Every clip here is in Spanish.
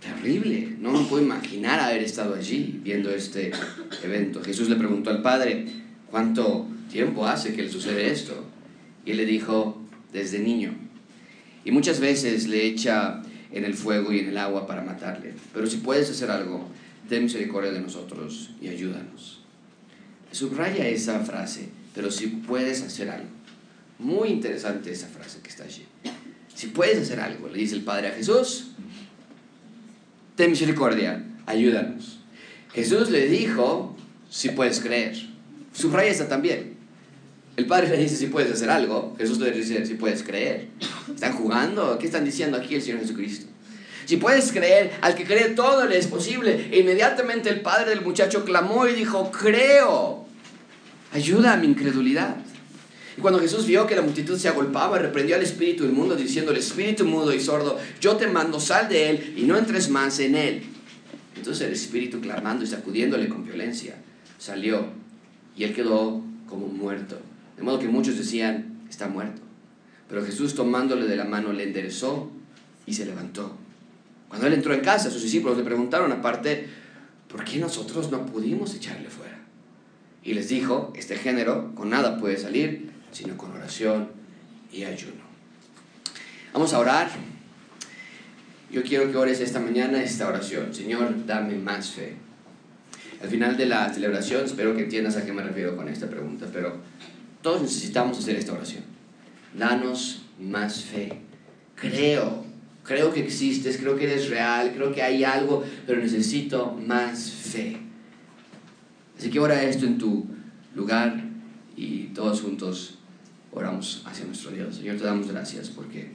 terrible. No me puedo imaginar haber estado allí viendo este evento. Jesús le preguntó al Padre, ¿cuánto tiempo hace que le sucede esto? Y él le dijo, desde niño. Y muchas veces le echa en el fuego y en el agua para matarle. Pero si puedes hacer algo, ten misericordia de nosotros y ayúdanos. Subraya esa frase, pero si puedes hacer algo. Muy interesante esa frase que está allí. Si puedes hacer algo, le dice el Padre a Jesús, ten misericordia, ayúdanos. Jesús le dijo, si puedes creer. Subraya esa también. El Padre le dice si puedes hacer algo, Jesús le dice si puedes creer. ¿Están jugando? ¿Qué están diciendo aquí el Señor Jesucristo? Si puedes creer, al que cree todo le es posible. Inmediatamente el padre del muchacho clamó y dijo, creo, ayuda a mi incredulidad. Y cuando Jesús vio que la multitud se agolpaba, reprendió al espíritu inmundo diciendo, el espíritu mudo y sordo, yo te mando, sal de él y no entres más en él. Entonces el espíritu clamando y sacudiéndole con violencia, salió y él quedó como muerto. De modo que muchos decían, está muerto. Pero Jesús tomándole de la mano le enderezó y se levantó. Cuando él entró en casa, sus discípulos le preguntaron aparte, ¿por qué nosotros no pudimos echarle fuera? Y les dijo, este género con nada puede salir, sino con oración y ayuno. Vamos a orar. Yo quiero que ores esta mañana esta oración. Señor, dame más fe. Al final de la celebración, espero que entiendas a qué me refiero con esta pregunta, pero todos necesitamos hacer esta oración. Danos más fe. Creo, creo que existes, creo que eres real, creo que hay algo, pero necesito más fe. Así que ora esto en tu lugar y todos juntos oramos hacia nuestro Dios. Señor, te damos gracias porque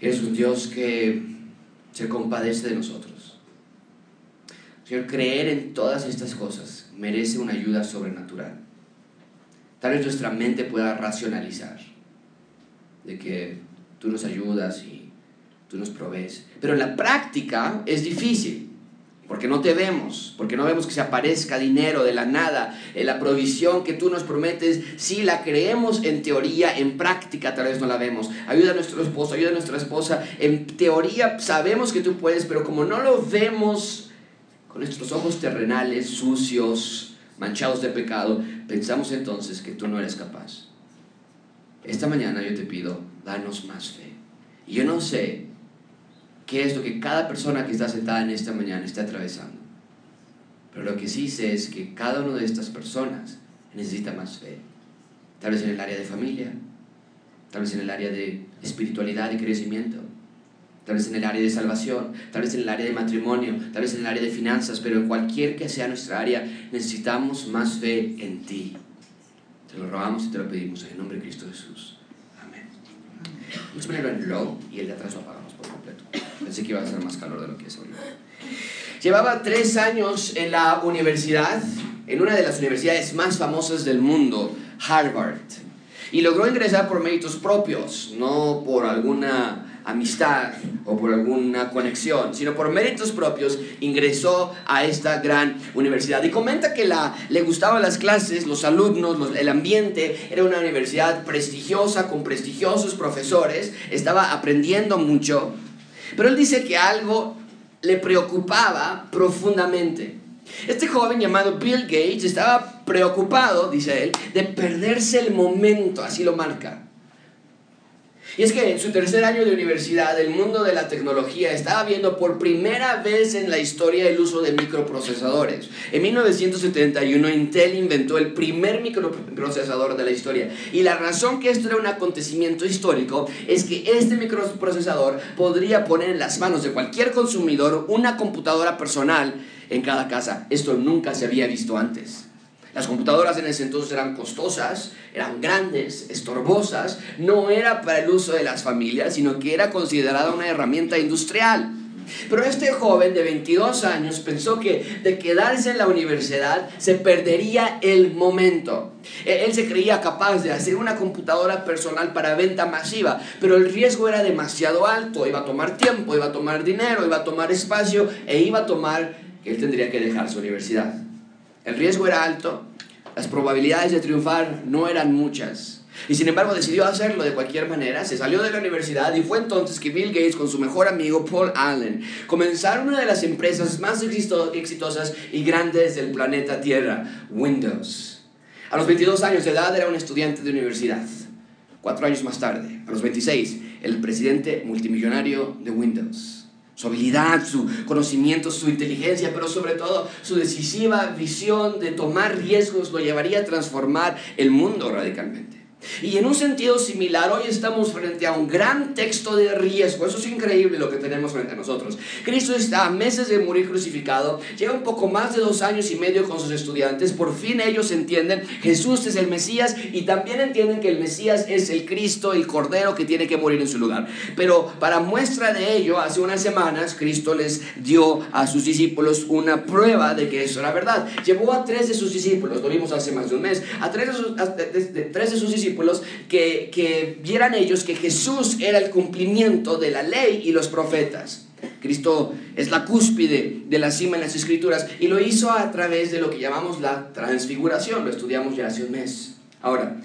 eres un Dios que se compadece de nosotros. Señor, creer en todas estas cosas merece una ayuda sobrenatural. Tal vez nuestra mente pueda racionalizar de que tú nos ayudas y tú nos provees. Pero en la práctica es difícil, porque no te vemos, porque no vemos que se aparezca dinero de la nada, en la provisión que tú nos prometes, si la creemos en teoría, en práctica tal vez no la vemos. Ayuda a nuestro esposo, ayuda a nuestra esposa, en teoría sabemos que tú puedes, pero como no lo vemos con nuestros ojos terrenales, sucios, manchados de pecado, pensamos entonces que tú no eres capaz. Esta mañana yo te pido, danos más fe. Y yo no sé qué es lo que cada persona que está sentada en esta mañana está atravesando. Pero lo que sí sé es que cada una de estas personas necesita más fe. Tal vez en el área de familia, tal vez en el área de espiritualidad y crecimiento, tal vez en el área de salvación, tal vez en el área de matrimonio, tal vez en el área de finanzas, pero en cualquier que sea nuestra área, necesitamos más fe en ti. Te lo rogamos y te lo pedimos en el nombre de Cristo Jesús. Amén. Vamos a ponerlo en low y el de atrás lo apagamos. Pensé que iba a hacer más calor de lo que es ahorita. Llevaba tres años en la universidad, en una de las universidades más famosas del mundo, Harvard. Y logró ingresar por méritos propios, no por alguna amistad o por alguna conexión, sino por méritos propios ingresó a esta gran universidad. Y comenta que la, le gustaban las clases, los alumnos, el ambiente, era una universidad prestigiosa, con prestigiosos profesores, estaba aprendiendo mucho, pero él dice que algo le preocupaba profundamente. Este joven llamado Bill Gates estaba preocupado, dice él, de perderse el momento, así lo marca. Y es que en su tercer año de universidad, el mundo de la tecnología estaba viendo por primera vez en la historia el uso de microprocesadores. En 1971, Intel inventó el primer microprocesador de la historia. Y la razón que esto era un acontecimiento histórico es que este microprocesador podría poner en las manos de cualquier consumidor una computadora personal en cada casa. Esto nunca se había visto antes. Las computadoras en ese entonces eran costosas, eran grandes, estorbosas, no era para el uso de las familias, sino que era considerada una herramienta industrial. Pero este joven de 22 años pensó que de quedarse en la universidad se perdería el momento. E-, él se creía capaz de hacer una computadora personal para venta masiva, pero el riesgo era demasiado alto, iba a tomar tiempo, iba a tomar dinero, iba a tomar espacio e iba a tomar que él tendría que dejar su universidad. El riesgo era alto, las probabilidades de triunfar no eran muchas, Y sin embargo decidió hacerlo de cualquier manera, se salió de la universidad y fue entonces que Bill Gates con su mejor amigo Paul Allen comenzaron una de las empresas más exitosas y grandes del planeta Tierra, Windows. A los 22 años de edad era un estudiante de universidad. Cuatro años más tarde, a los 26, el presidente multimillonario de Windows. Su habilidad, su conocimiento, su inteligencia, pero sobre todo su decisiva visión de tomar riesgos lo llevaría a transformar el mundo radicalmente. Y en un sentido similar, hoy estamos frente a un gran texto de riesgo. Eso es increíble lo que tenemos frente a nosotros. Cristo está a meses de morir crucificado, lleva un poco más de dos años y medio con sus estudiantes. Por fin ellos entienden, Jesús es el Mesías y también entienden que el Mesías es el Cristo, el Cordero que tiene que morir en su lugar. Pero para muestra de ello, hace unas semanas, Cristo les dio a sus discípulos una prueba de que eso era verdad. Llevó a tres de sus discípulos, lo vimos hace más de un mes, a tres de sus, tres de sus discípulos que, que vieran ellos que Jesús era el cumplimiento de la ley y los profetas. Cristo es la cúspide de la cima en las escrituras y lo hizo a través de lo que llamamos la transfiguración, lo estudiamos ya hace un mes. Ahora,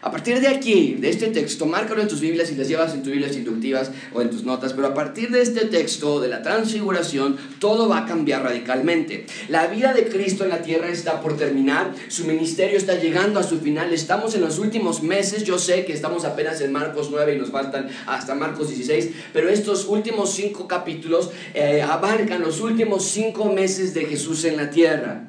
a partir de aquí, de este texto, márcalo en tus Biblias y las llevas en tus Biblias inductivas o en tus notas, pero a partir de este texto de la transfiguración, todo va a cambiar radicalmente. La vida de Cristo en la tierra está por terminar, su ministerio está llegando a su final, estamos en los últimos meses, yo sé que estamos apenas en Marcos 9 y nos faltan hasta Marcos 16, pero estos últimos cinco capítulos eh, abarcan los últimos cinco meses de Jesús en la tierra.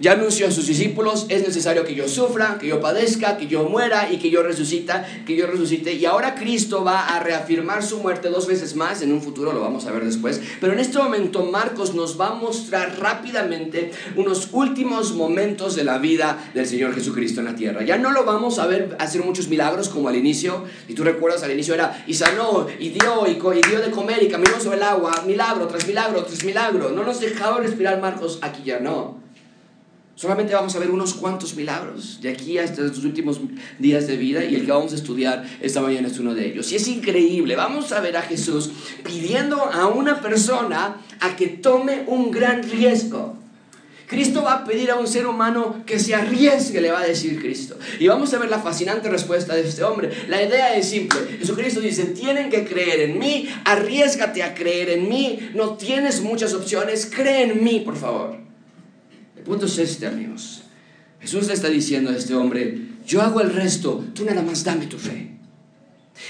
Ya anunció a sus discípulos, es necesario que yo sufra, que yo padezca, que yo muera y que yo resucita, que yo resucite. Y ahora Cristo va a reafirmar su muerte dos veces más, en un futuro lo vamos a ver después. Pero en este momento Marcos nos va a mostrar rápidamente unos últimos momentos de la vida del Señor Jesucristo en la tierra. Ya no lo vamos a ver hacer muchos milagros como al inicio. Y tú recuerdas, al inicio era y sanó, y dio, y, y dio de comer, y caminó sobre el agua, milagro tras milagro tras milagro. No nos dejaba respirar Marcos, aquí ya no. Solamente vamos a ver unos cuantos milagros de aquí hasta estos últimos días de vida y el que vamos a estudiar esta mañana es uno de ellos. Y es increíble, vamos a ver a Jesús pidiendo a una persona a que tome un gran riesgo. Cristo va a pedir a un ser humano que se arriesgue, le va a decir Cristo. Y vamos a ver la fascinante respuesta de este hombre. La idea es simple. Jesucristo dice, tienen que creer en mí, arriesgate a creer en mí, no tienes muchas opciones, cree en mí, por favor punto es este, amigos. Jesús le está diciendo a este hombre, yo hago el resto, tú nada más dame tu fe.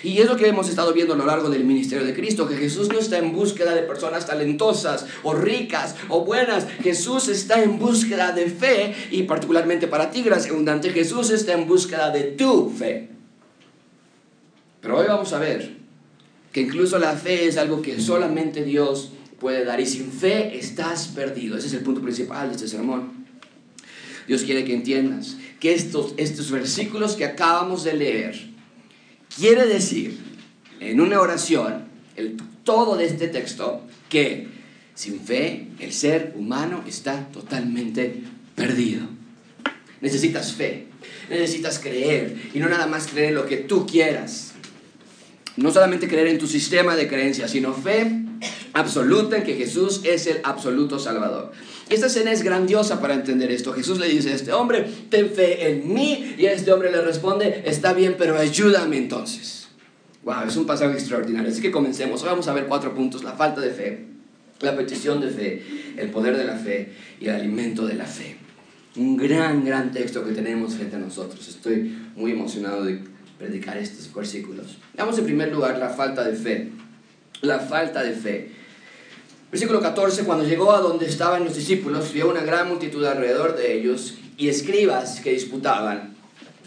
Y es lo que hemos estado viendo a lo largo del ministerio de Cristo, que Jesús no está en búsqueda de personas talentosas o ricas o buenas. Jesús está en búsqueda de fe y particularmente para ti, gracia abundante, Jesús está en búsqueda de tu fe. Pero hoy vamos a ver que incluso la fe es algo que solamente Dios puede dar. Y sin fe estás perdido. Ese es el punto principal de este sermón. Dios quiere que entiendas que estos, estos versículos que acabamos de leer quiere decir en una oración el todo de este texto que sin fe el ser humano está totalmente perdido. Necesitas fe, necesitas creer y no nada más creer lo que tú quieras. No solamente creer en tu sistema de creencias, sino fe absoluta en que Jesús es el absoluto Salvador. Esta escena es grandiosa para entender esto. Jesús le dice a este hombre, ten fe en mí, y este hombre le responde, está bien, pero ayúdame entonces. Wow, es un pasaje extraordinario. Así que comencemos. Hoy vamos a ver cuatro puntos. La falta de fe, la petición de fe, el poder de la fe y el alimento de la fe. Un gran, gran texto que tenemos frente a nosotros. Estoy muy emocionado de predicar estos versículos. Vamos en primer lugar la falta de fe la falta de fe. Versículo 14, cuando llegó a donde estaban los discípulos, vio una gran multitud alrededor de ellos y escribas que disputaban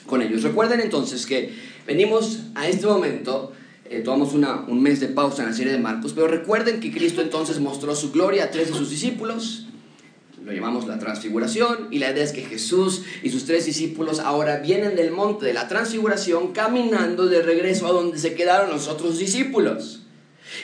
con ellos. Recuerden entonces que venimos a este momento, eh, tomamos una, un mes de pausa en la serie de Marcos, pero recuerden que Cristo entonces mostró su gloria a tres de sus discípulos, lo llamamos la transfiguración, y la idea es que Jesús y sus tres discípulos ahora vienen del monte de la transfiguración caminando de regreso a donde se quedaron los otros discípulos.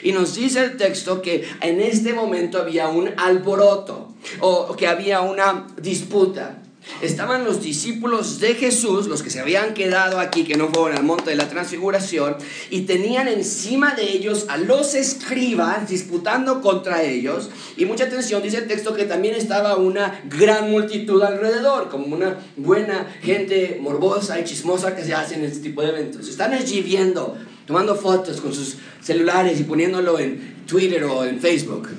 Y nos dice el texto que en este momento había un alboroto o que había una disputa. estaban los discípulos de Jesús, los que se habían quedado aquí, que no fueron al monte de la transfiguración, y tenían encima de ellos a los escribas disputando contra ellos. Y mucha atención, dice el texto que también estaba una gran multitud alrededor, como una buena gente morbosa y chismosa que se hace en este tipo de eventos. Están allí viendo, tomando fotos con sus celulares y poniéndolo en Twitter o en Facebook.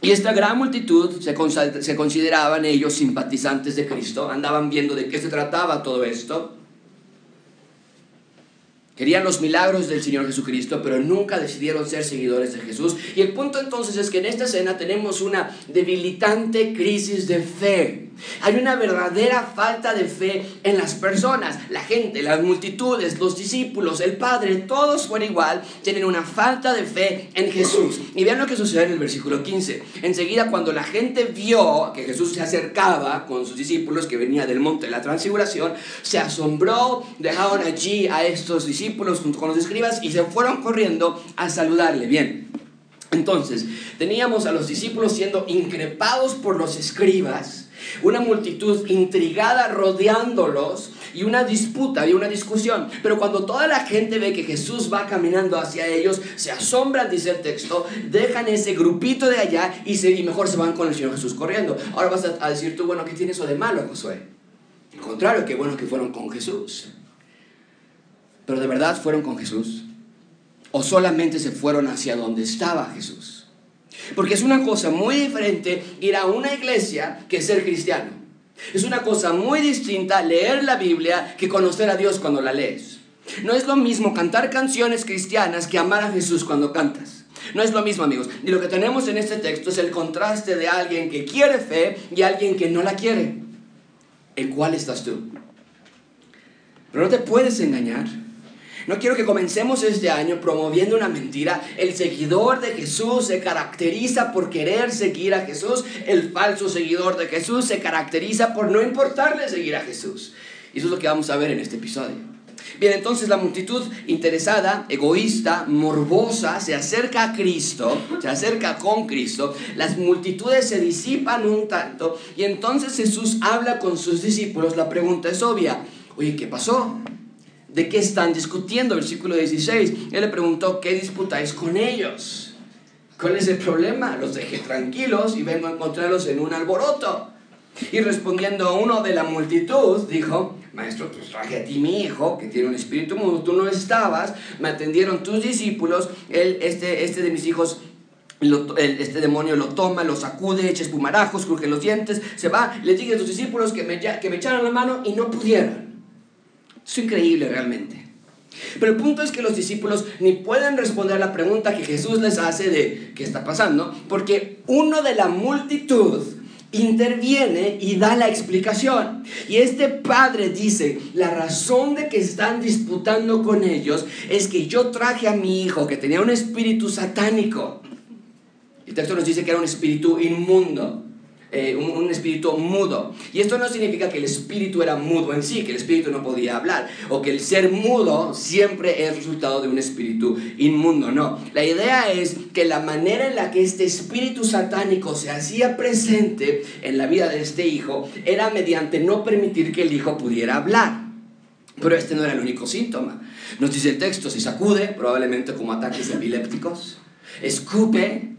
Y esta gran multitud se, se consideraban ellos simpatizantes de Cristo, andaban viendo de qué se trataba todo esto. Querían los milagros del Señor Jesucristo, pero nunca decidieron ser seguidores de Jesús. Y el punto entonces es que en esta escena tenemos una debilitante crisis de fe. Hay una verdadera falta de fe en las personas. La gente, las multitudes, los discípulos, el Padre, todos por igual tienen una falta de fe en Jesús. Y vean lo que sucede en el versículo 15. Enseguida cuando la gente vio que Jesús se acercaba con sus discípulos que venía del monte de la transfiguración, se asombró, dejaron allí a estos discípulos junto con los escribas y se fueron corriendo a saludarle. Bien. Entonces, teníamos a los discípulos siendo increpados por los escribas, una multitud intrigada rodeándolos y una disputa y una discusión. Pero cuando toda la gente ve que Jesús va caminando hacia ellos, se asombran, dice el texto, dejan ese grupito de allá y, se, mejor se van con el Señor Jesús corriendo. Ahora vas a, a decir tú, bueno, ¿qué tiene eso de malo, Josué? Al contrario, qué bueno que fueron con Jesús. Pero de verdad fueron con Jesús o solamente se fueron hacia donde estaba Jesús. Porque es una cosa muy diferente ir a una iglesia que ser cristiano. Es una cosa muy distinta leer la Biblia que conocer a Dios cuando la lees. No es lo mismo cantar canciones cristianas que amar a Jesús cuando cantas. No es lo mismo, amigos. Y lo que tenemos en este texto es el contraste de alguien que quiere fe y alguien que no la quiere. ¿En cuál estás tú? Pero no te puedes engañar. No quiero que comencemos este año promoviendo una mentira. El seguidor de Jesús se caracteriza por querer seguir a Jesús. El falso seguidor de Jesús se caracteriza por no importarle seguir a Jesús. Y eso es lo que vamos a ver en este episodio. Bien, entonces la multitud interesada, egoísta, morbosa, se acerca a Cristo, se acerca con Cristo, las multitudes se disipan un tanto y entonces Jesús habla con sus discípulos. La pregunta es obvia, oye, ¿qué pasó? ¿De qué están discutiendo? Versículo 16. Él le preguntó, ¿qué disputáis con ellos? ¿Cuál es el problema? Los dejé tranquilos y vengo a encontrarlos en un alboroto. Y respondiendo uno de la multitud, dijo, Maestro, pues traje a ti mi hijo, que tiene un espíritu mudo, tú no estabas, me atendieron tus discípulos, él, este, este de mis hijos este demonio lo toma, lo sacude, echa espumarajos, cruje los dientes, se va. Le dije a tus discípulos que me, que me echaran la mano y no pudieron. Es increíble realmente. Pero el punto es que los discípulos ni pueden responder a la pregunta que Jesús les hace de qué está pasando, porque uno de la multitud interviene y da la explicación. Y este padre dice, la razón de que están disputando con ellos es que yo traje a mi hijo que tenía un espíritu satánico. El texto nos dice que era un espíritu inmundo. Eh, un, espíritu mudo. Y esto no significa que el espíritu era mudo en sí, que el espíritu no podía hablar, o que el ser mudo siempre es resultado de un espíritu inmundo. No, la idea es que la manera en la que este espíritu satánico se hacía presente en la vida de este hijo era mediante no permitir que el hijo pudiera hablar. Pero este no era el único síntoma. Nos dice el texto, se sacude, probablemente como ataques epilépticos, escupe,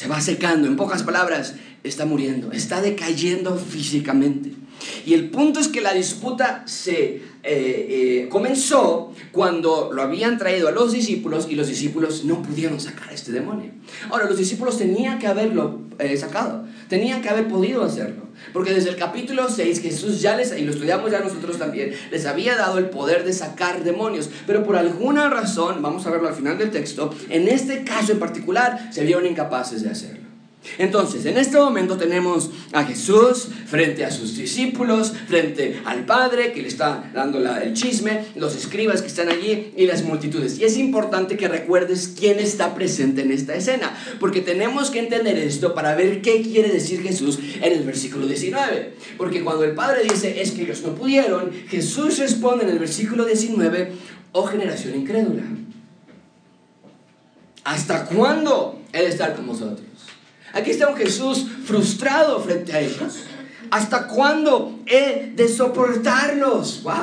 se va secando. En pocas palabras, está muriendo, está decayendo físicamente. Y el punto es que la disputa se eh, eh, comenzó cuando lo habían traído a los discípulos y los discípulos no pudieron sacar a este demonio. Ahora, los discípulos tenían que haberlo eh, sacado, tenían que haber podido hacerlo. Porque desde el capítulo 6 Jesús ya les, y lo estudiamos ya nosotros también, les había dado el poder de sacar demonios. Pero por alguna razón, vamos a verlo al final del texto, en este caso en particular se vieron incapaces de hacerlo. Entonces, en este momento tenemos a Jesús frente a sus discípulos, frente al Padre que le está dando el chisme, los escribas que están allí y las multitudes. Y es importante que recuerdes quién está presente en esta escena, porque tenemos que entender esto para ver qué quiere decir Jesús en el versículo 19. Porque cuando el Padre dice, es que ellos no pudieron, Jesús responde en el versículo 19, oh generación incrédula. ¿Hasta cuándo Él estar con vosotros? Aquí está un Jesús frustrado frente a ellos. ¿Hasta cuándo he de soportarlos? ¡Wow!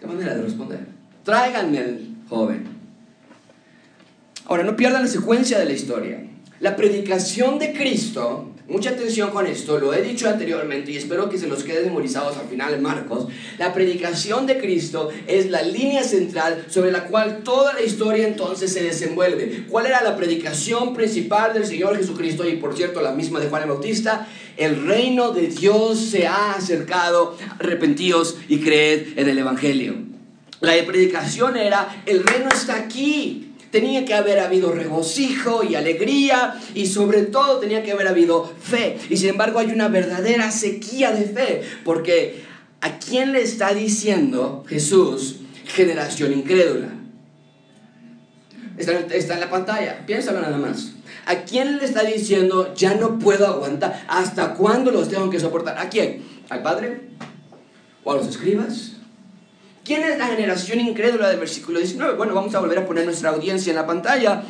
¿Qué manera de responder? Tráiganme al joven. Ahora, no pierdan la secuencia de la historia. La predicación de Cristo, mucha atención con esto, lo he dicho anteriormente y espero que se los quede memorizados al final en Marcos. La predicación de Cristo es la línea central sobre la cual toda la historia entonces se desenvuelve. ¿Cuál era la predicación principal del Señor Jesucristo y por cierto la misma de Juan el Bautista? El reino de Dios se ha acercado, arrepentíos y creed en el Evangelio. La predicación era, el reino está aquí, tenía que haber habido regocijo y alegría y sobre todo tenía que haber habido fe. Y sin embargo hay una verdadera sequía de fe, porque ¿a quién le está diciendo Jesús generación incrédula? Está, está en la pantalla, piénsalo nada más. ¿A quién le está diciendo ya no puedo aguantar? ¿Hasta cuándo los tengo que soportar? ¿A quién? ¿Al Padre? ¿O a los escribas? ¿Quién es la generación incrédula del versículo 19? Bueno, vamos a volver a poner nuestra audiencia en la pantalla.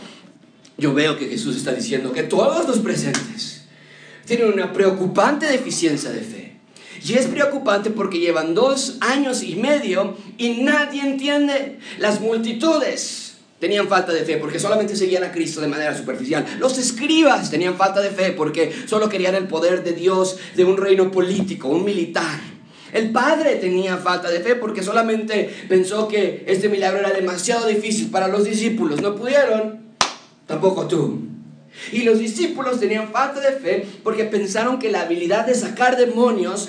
Yo veo que Jesús está diciendo que todos los presentes tienen una preocupante deficiencia de fe. Y es preocupante porque llevan dos años y medio y nadie entiende. Las multitudes tenían falta de fe porque solamente seguían a Cristo de manera superficial. Los escribas tenían falta de fe porque solo querían el poder de Dios de un reino político, un militar. El padre tenía falta de fe porque solamente pensó que este milagro era demasiado difícil para los discípulos. No pudieron, tampoco tú. Y los discípulos tenían falta de fe porque pensaron que la habilidad de sacar demonios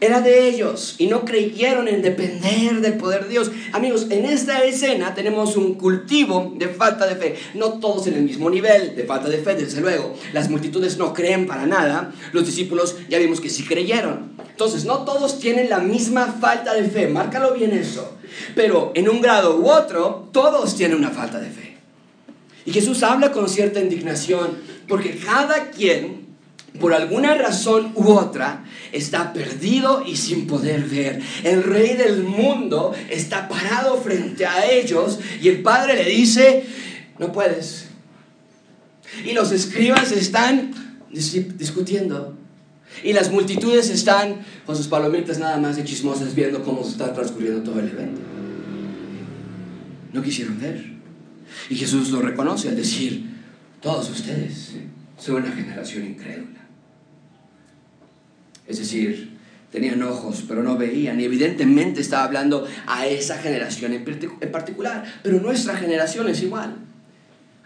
era de ellos y no creyeron en depender del poder de Dios. Amigos, en esta escena tenemos un cultivo de falta de fe. No todos en el mismo nivel de falta de fe, desde luego. Las multitudes no creen para nada. Los discípulos ya vimos que sí creyeron. Entonces, no todos tienen la misma falta de fe. Márcalo bien eso. Pero en un grado u otro, todos tienen una falta de fe. Y Jesús habla con cierta indignación porque cada quien por alguna razón u otra, está perdido y sin poder ver. El rey del mundo está parado frente a ellos y el padre le dice, no puedes. Y los escribas están discutiendo. Y las multitudes están con sus palomitas nada más de chismosas viendo cómo se está transcurriendo todo el evento. No quisieron ver. Y Jesús lo reconoce al decir, todos ustedes son una generación incrédula. Es decir, tenían ojos, pero no veían. Y evidentemente estaba hablando a esa generación en particular. Pero nuestra generación es igual.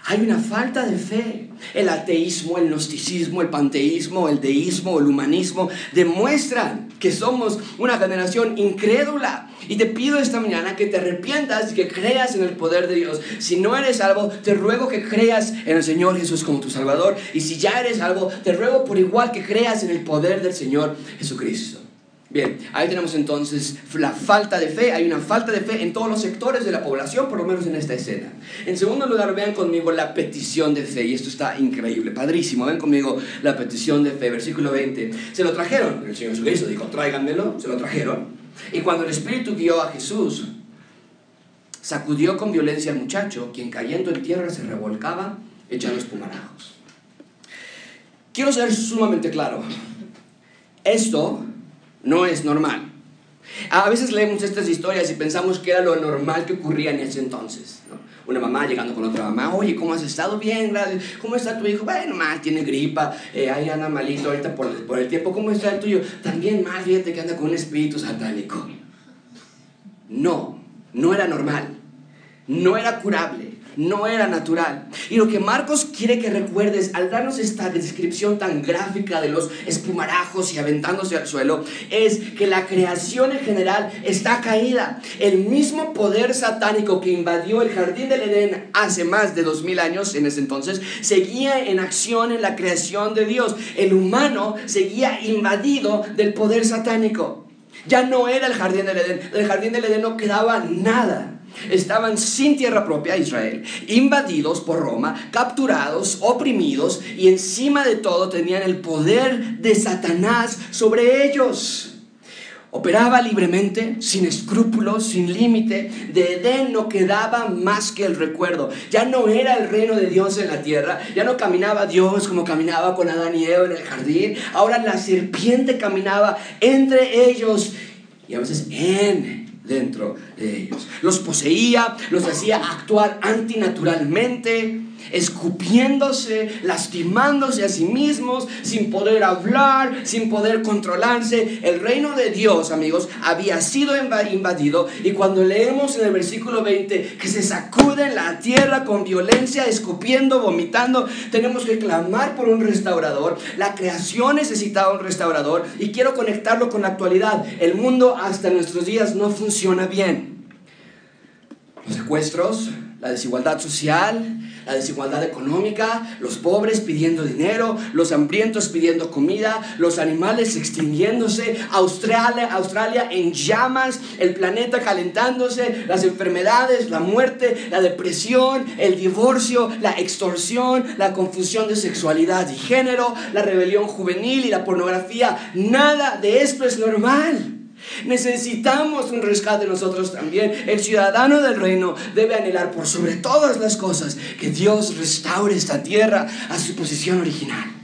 Hay una falta de fe. El ateísmo, el gnosticismo, el panteísmo, el deísmo, el humanismo demuestran que somos una generación incrédula. Y te pido esta mañana que te arrepientas y que creas en el poder de Dios. Si no eres salvo, te ruego que creas en el Señor Jesús como tu Salvador. Y si ya eres salvo, te ruego por igual que creas en el poder del Señor Jesucristo. Bien, ahí tenemos entonces la falta de fe. Hay una falta de fe en todos los sectores de la población, por lo menos en esta escena. En segundo lugar, vean conmigo la petición de fe. Y esto está increíble, padrísimo. Ven conmigo la petición de fe. Versículo 20. Se lo trajeron. El Señor Jesucristo dijo, tráiganmelo. Se lo trajeron. Y cuando el Espíritu guió a Jesús, sacudió con violencia al muchacho, quien cayendo en tierra se revolcaba echando espumarajos. Quiero ser sumamente claro. Esto no es normal. A veces leemos estas historias y pensamos que era lo normal que ocurría en ese entonces. Una mamá llegando con otra mamá, oye, ¿cómo has estado? Bien. ¿Cómo está tu hijo? Bueno, mal, tiene gripa, eh, ahí anda malito ahorita por, por el tiempo. ¿Cómo está el tuyo? También mal, fíjate que anda con un espíritu satánico. No, no era normal. No era curable no era natural. Y lo que Marcos quiere que recuerdes al darnos esta descripción tan gráfica de los espumarajos y aventándose al suelo es que la creación en general está caída. El mismo poder satánico que invadió el jardín del Edén hace más de dos mil años en ese entonces seguía en acción en la creación de Dios. El humano seguía invadido del poder satánico. Ya no era el jardín del Edén. Del jardín del Edén no quedaba nada. Estaban sin tierra propia Israel, invadidos por Roma, capturados, oprimidos y encima de todo tenían el poder de Satanás sobre ellos. operaba libremente, sin escrúpulos, sin límite. De Edén no quedaba más que el recuerdo. Ya no era el reino de Dios en la tierra. Ya no caminaba Dios como caminaba con Adán y Eva en el jardín. Ahora la serpiente caminaba entre ellos y a veces en dentro de ellos. Los poseía, los hacía actuar antinaturalmente escupiéndose, lastimándose a sí mismos, sin poder hablar, sin poder controlarse. El reino de Dios, amigos, había sido invadido y cuando leemos en el versículo 20 que se sacuden la tierra con violencia, escupiendo, vomitando, tenemos que clamar por un restaurador. La creación necesitaba un restaurador y quiero conectarlo con la actualidad. El mundo hasta nuestros días no funciona bien. Los secuestros, la desigualdad social, la desigualdad económica, los pobres pidiendo dinero, los hambrientos pidiendo comida, los animales extinguiéndose, Australia, Australia en llamas, el planeta calentándose, las enfermedades, la muerte, la depresión, el divorcio, la extorsión, la confusión de sexualidad y género, la rebelión juvenil y la pornografía. Nada de esto es normal. Necesitamos un rescate nosotros también. El ciudadano del reino debe anhelar por sobre todas las cosas que Dios restaure esta tierra a su posición original.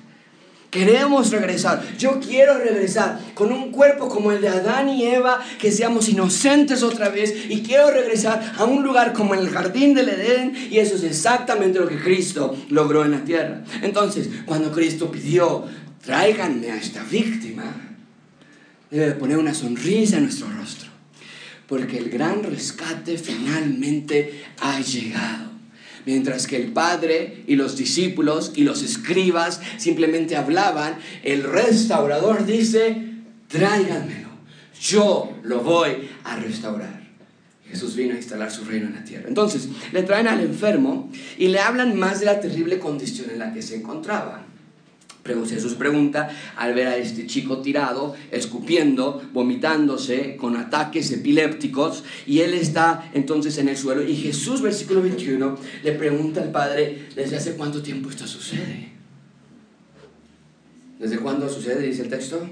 Queremos regresar. Yo quiero regresar con un cuerpo como el de Adán y Eva, que seamos inocentes otra vez. Y quiero regresar a un lugar como el jardín del Edén. Y eso es exactamente lo que Cristo logró en la tierra. Entonces, cuando Cristo pidió, tráiganme a esta víctima, debe poner una sonrisa en nuestro rostro, porque el gran rescate finalmente ha llegado. Mientras que el Padre y los discípulos y los escribas simplemente hablaban, el restaurador dice, tráiganmelo, yo lo voy a restaurar. Jesús vino a instalar su reino en la tierra. Entonces, le traen al enfermo y le hablan más de la terrible condición en la que se encontraba. Jesús pregunta al ver a este chico tirado, escupiendo, vomitándose, con ataques epilépticos, y él está entonces en el suelo. Y Jesús, versículo 21, le pregunta al Padre, ¿desde hace cuánto tiempo esto sucede? ¿Desde cuándo sucede? Dice el texto.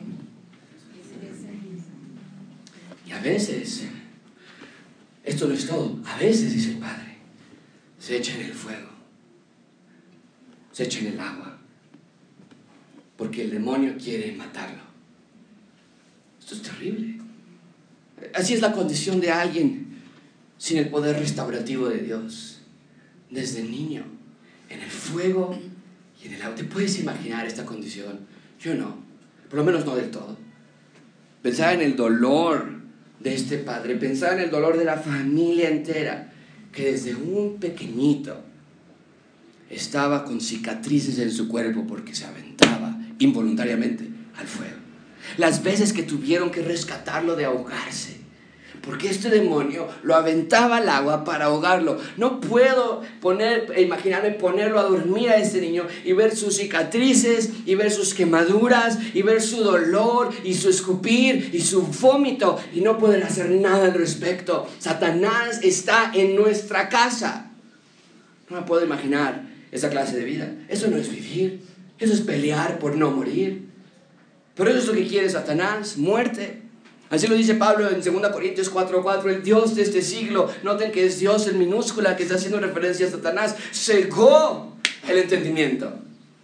Y a veces, esto no es todo, a veces, dice el Padre, se echa en el fuego, se echa en el agua porque el demonio quiere matarlo. Esto es terrible. Así es la condición de alguien sin el poder restaurativo de Dios. Desde niño, en el fuego y en el agua. ¿Te puedes imaginar esta condición? Yo no, por lo menos no del todo. Pensar en el dolor de este padre, pensar en el dolor de la familia entera, que desde un pequeñito estaba con cicatrices en su cuerpo porque se aventaba involuntariamente al fuego. Las veces que tuvieron que rescatarlo de ahogarse. Porque este demonio lo aventaba al agua para ahogarlo. No puedo poner, imaginarme ponerlo a dormir a este niño y ver sus cicatrices y ver sus quemaduras y ver su dolor y su escupir y su vómito y no poder hacer nada al respecto. Satanás está en nuestra casa. No me puedo imaginar esa clase de vida. Eso no es vivir. Eso es pelear por no morir. Pero eso es lo que quiere Satanás, muerte. Así lo dice Pablo en 2 Corintios 4:4, el Dios de este siglo, noten que es Dios en minúscula que está haciendo referencia a Satanás, cegó el entendimiento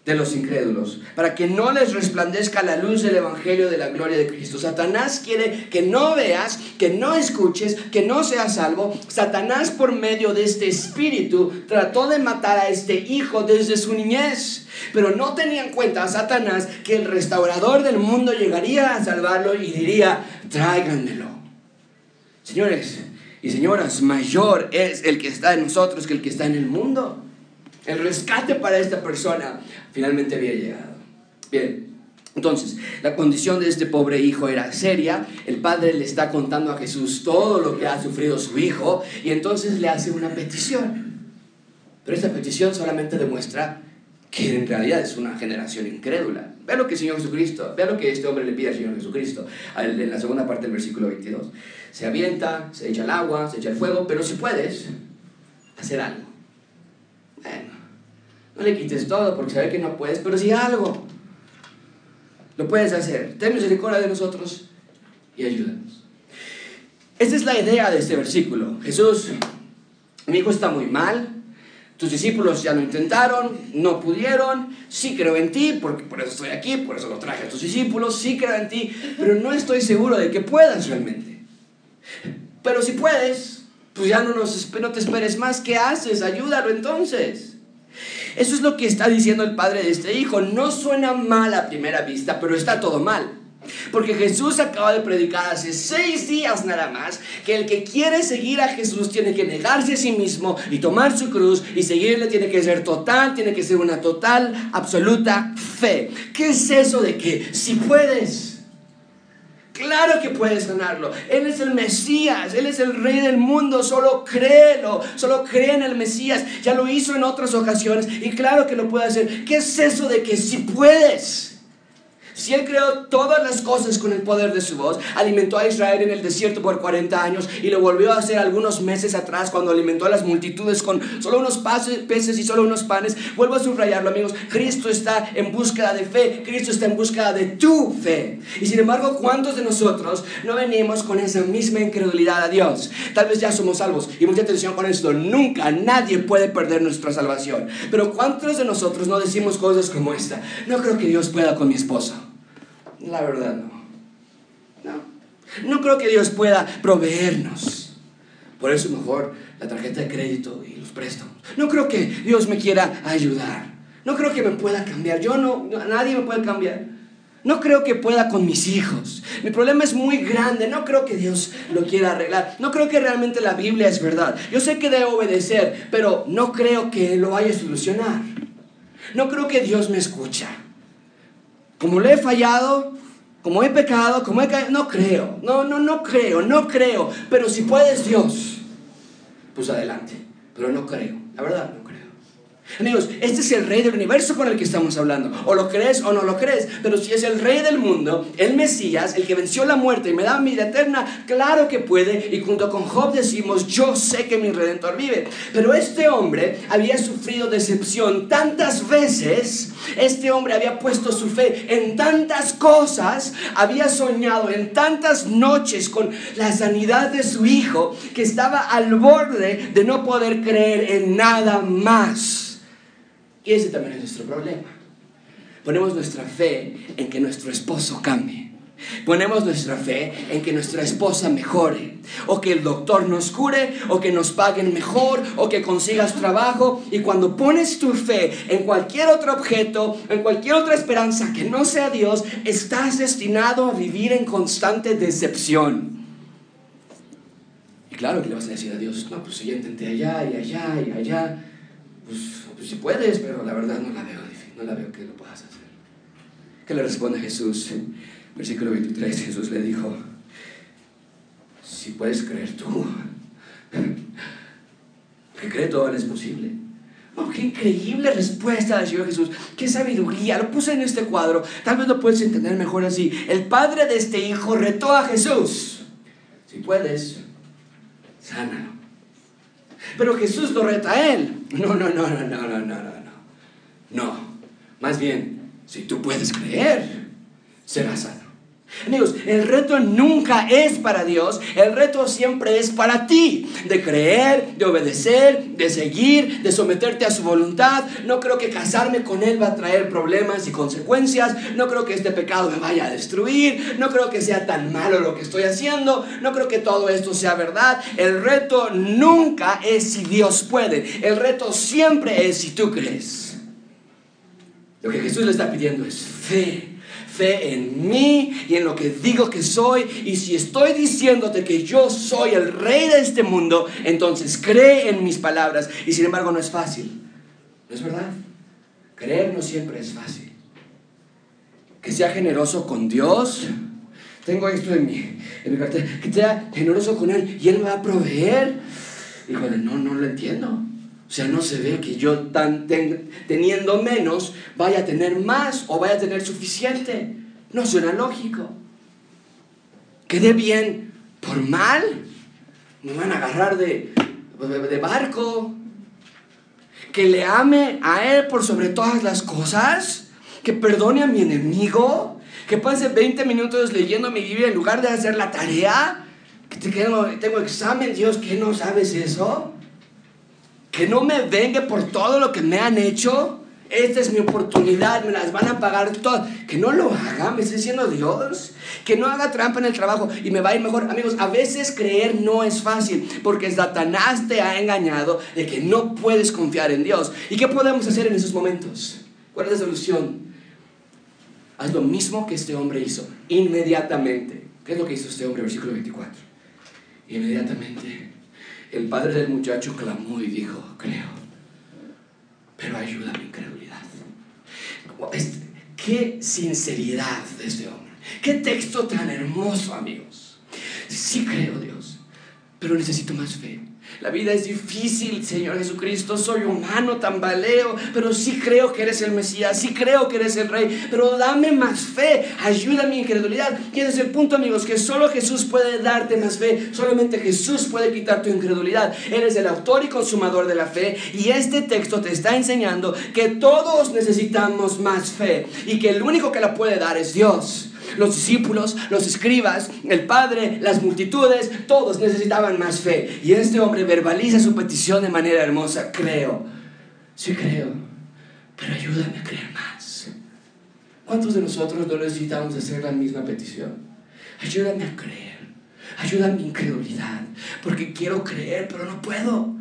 de los incrédulos, para que no les resplandezca la luz del Evangelio de la gloria de Cristo. Satanás quiere que no veas, que no escuches, que no seas salvo. Satanás por medio de este espíritu trató de matar a este hijo desde su niñez, pero no tenía en cuenta a Satanás que el restaurador del mundo llegaría a salvarlo y diría, tráiganmelo. Señores y señoras, mayor es el que está en nosotros que el que está en el mundo. El rescate para esta persona finalmente había llegado. Bien, entonces, la condición de este pobre hijo era seria. El padre le está contando a Jesús todo lo que ha sufrido su hijo y entonces le hace una petición. Pero esta petición solamente demuestra que en realidad es una generación incrédula. Vea lo que el Señor Jesucristo, vea lo que este hombre le pide al Señor Jesucristo en la segunda parte del versículo 22. Se avienta, se echa el agua, se echa el fuego, pero si puedes hacer algo. Bueno, no le quites todo porque sabe que no puedes, pero si algo lo puedes hacer. Ten misericordia de nosotros y ayúdanos. Esa es la idea de este versículo. Jesús, mi hijo está muy mal, tus discípulos ya lo intentaron, no pudieron, sí creo en ti, porque por eso estoy aquí, por eso lo traje a tus discípulos, sí creo en ti, pero no estoy seguro de que puedas realmente. Pero si puedes, pues ya no, nos, no te esperes más, ¿qué haces? Ayúdalo entonces. Eso es lo que está diciendo el padre de este hijo. No suena mal a primera vista, pero está todo mal. Porque Jesús acaba de predicar hace seis días nada más que el que quiere seguir a Jesús tiene que negarse a sí mismo y tomar su cruz y seguirle tiene que ser total, tiene que ser una total, absoluta fe. ¿Qué es eso de que si puedes? Claro que puedes ganarlo. Él es el Mesías, Él es el Rey del mundo. Solo créelo, solo cree en el Mesías. Ya lo hizo en otras ocasiones y claro que lo puede hacer. ¿Qué es eso de que si puedes? Si Él creó todas las cosas con el poder de su voz, alimentó a Israel en el desierto por 40 años y lo volvió a hacer algunos meses atrás cuando alimentó a las multitudes con solo unos peces y solo unos panes, vuelvo a subrayarlo amigos, Cristo está en búsqueda de fe, Cristo está en búsqueda de tu fe. Y sin embargo, ¿cuántos de nosotros no venimos con esa misma incredulidad a Dios? Tal vez ya somos salvos y mucha atención con esto, nunca nadie puede perder nuestra salvación. Pero ¿cuántos de nosotros no decimos cosas como esta? No creo que Dios pueda con mi esposo. La verdad no. No. No creo que Dios pueda proveernos. Por eso mejor la tarjeta de crédito y los préstamos. No creo que Dios me quiera ayudar. No creo que me pueda cambiar. Yo no, nadie me puede cambiar. No creo que pueda con mis hijos. Mi problema es muy grande. No creo que Dios lo quiera arreglar. No creo que realmente la Biblia es verdad. Yo sé que debo obedecer, pero no creo que lo vaya a solucionar. No creo que Dios me escucha. Como le he fallado, como he pecado, como he caído, no creo, no, no, no creo, no creo. Pero si puedes Dios, pues adelante. Pero no creo, la verdad. Amigos, este es el rey del universo con el que estamos hablando. O lo crees o no lo crees. Pero si es el rey del mundo, el Mesías, el que venció la muerte y me da vida eterna, claro que puede. Y junto con Job decimos, yo sé que mi redentor vive. Pero este hombre había sufrido decepción tantas veces. Este hombre había puesto su fe en tantas cosas. Había soñado en tantas noches con la sanidad de su hijo que estaba al borde de no poder creer en nada más. Y ese también es nuestro problema. Ponemos nuestra fe en que nuestro esposo cambie. Ponemos nuestra fe en que nuestra esposa mejore, o que el doctor nos cure, o que nos paguen mejor, o que consigas trabajo. Y cuando pones tu fe en cualquier otro objeto, en cualquier otra esperanza que no sea Dios, estás destinado a vivir en constante decepción. Y claro que le vas a decir a Dios, no, pues yo intenté allá y allá y allá, pues pues si puedes, pero la verdad no la veo, no la veo que lo puedas hacer. ¿Qué le responde Jesús? Versículo 23, Jesús le dijo, si puedes creer tú, que cree todo es posible. Oh, qué increíble respuesta del Señor Jesús. Qué sabiduría. Lo puse en este cuadro. Tal vez lo puedes entender mejor así. El padre de este hijo retó a Jesús. Si puedes, sánalo. Pero Jesús lo reta a él. No, no, no, no, no, no, no, no. No. Más bien, si tú puedes creer, serás sano. Amigos, el reto nunca es para Dios, el reto siempre es para ti, de creer, de obedecer, de seguir, de someterte a su voluntad. No creo que casarme con Él va a traer problemas y consecuencias, no creo que este pecado me vaya a destruir, no creo que sea tan malo lo que estoy haciendo, no creo que todo esto sea verdad. El reto nunca es si Dios puede, el reto siempre es si tú crees. Lo que Jesús le está pidiendo es fe fe en mí y en lo que digo que soy. Y si estoy diciéndote que yo soy el rey de este mundo, entonces cree en mis palabras. Y sin embargo no es fácil. ¿No es verdad? Creer no siempre es fácil. Que sea generoso con Dios. Tengo esto en mi, en mi cartera. Que sea generoso con Él y Él me va a proveer. Híjole, no, no lo entiendo. O sea, no se ve que yo tan teniendo menos vaya a tener más o vaya a tener suficiente. No suena lógico. Quede bien por mal. Me van a agarrar de, de barco. Que le ame a Él por sobre todas las cosas. Que perdone a mi enemigo Que pase 20 minutos leyendo mi Biblia en lugar de hacer la tarea. Que tengo, tengo examen, Dios, ¿que no sabes eso? Que no me vengue por todo lo que me han hecho esta es mi oportunidad, me las van a pagar todas. Que no lo haga, me está diciendo Dios. Que no haga trampa en el trabajo y me va a ir mejor. Amigos, a veces creer no es fácil porque Satanás te ha engañado de que no puedes confiar en Dios. ¿Y qué podemos hacer en esos momentos? ¿Cuál es la solución? Haz lo mismo que este hombre hizo, inmediatamente. ¿Qué es lo que hizo este hombre? Versículo 24. Inmediatamente el padre del muchacho clamó y dijo, creo pero ayuda a mi incredulidad. Qué sinceridad de este hombre. Qué texto tan hermoso, amigos. Sí creo, Dios, pero necesito más fe. La vida es difícil, Señor Jesucristo. Soy humano, tambaleo, pero sí creo que eres el Mesías, sí creo que eres el Rey. Pero dame más fe, ayuda mi incredulidad. Y es el punto, amigos, que solo Jesús puede darte más fe. Solamente Jesús puede quitar tu incredulidad. Eres el autor y consumador de la fe. Y este texto te está enseñando que todos necesitamos más fe y que el único que la puede dar es Dios los discípulos, los escribas, el Padre, las multitudes, todos necesitaban más fe. Y este hombre verbaliza su petición de manera hermosa. Creo, sí creo, pero ayúdame a creer más. ¿Cuántos de nosotros no necesitamos hacer la misma petición? Ayúdame a creer, ayúdame a mi incredulidad, porque quiero creer, pero no puedo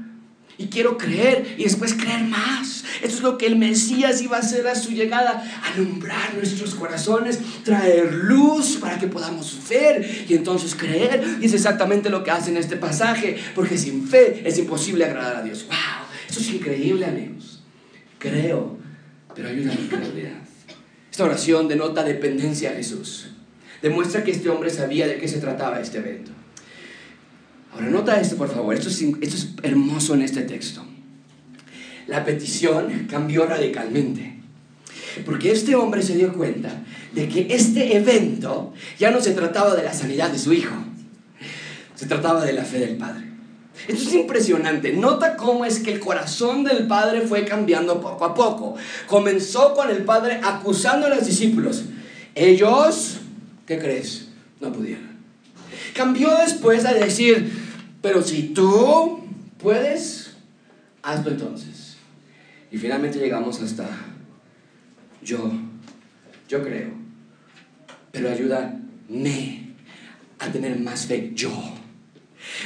y quiero creer y después creer más. Eso es lo que el Mesías iba a hacer a su llegada, alumbrar nuestros corazones, traer luz para que podamos ver y entonces creer. Y es exactamente lo que hace en este pasaje, porque sin fe es imposible agradar a Dios. ¡Wow! Eso es increíble, amigos. Creo, pero ayuda a mi incredulidad. Esta oración denota dependencia a Jesús. Demuestra que este hombre sabía de qué se trataba este evento. Ahora nota esto, por favor. Esto es, esto es hermoso en este texto. La petición cambió radicalmente. Porque este hombre se dio cuenta de que este evento ya no se trataba de la sanidad de su hijo. Se trataba de la fe del Padre. Esto es impresionante. Nota cómo es que el corazón del Padre fue cambiando poco a poco. Comenzó con el Padre acusando a los discípulos. Ellos, ¿qué crees? No pudieron. Cambió después a decir, pero si tú puedes, hazlo entonces. Y finalmente llegamos hasta yo, yo creo, pero ayúdame a tener más fe yo.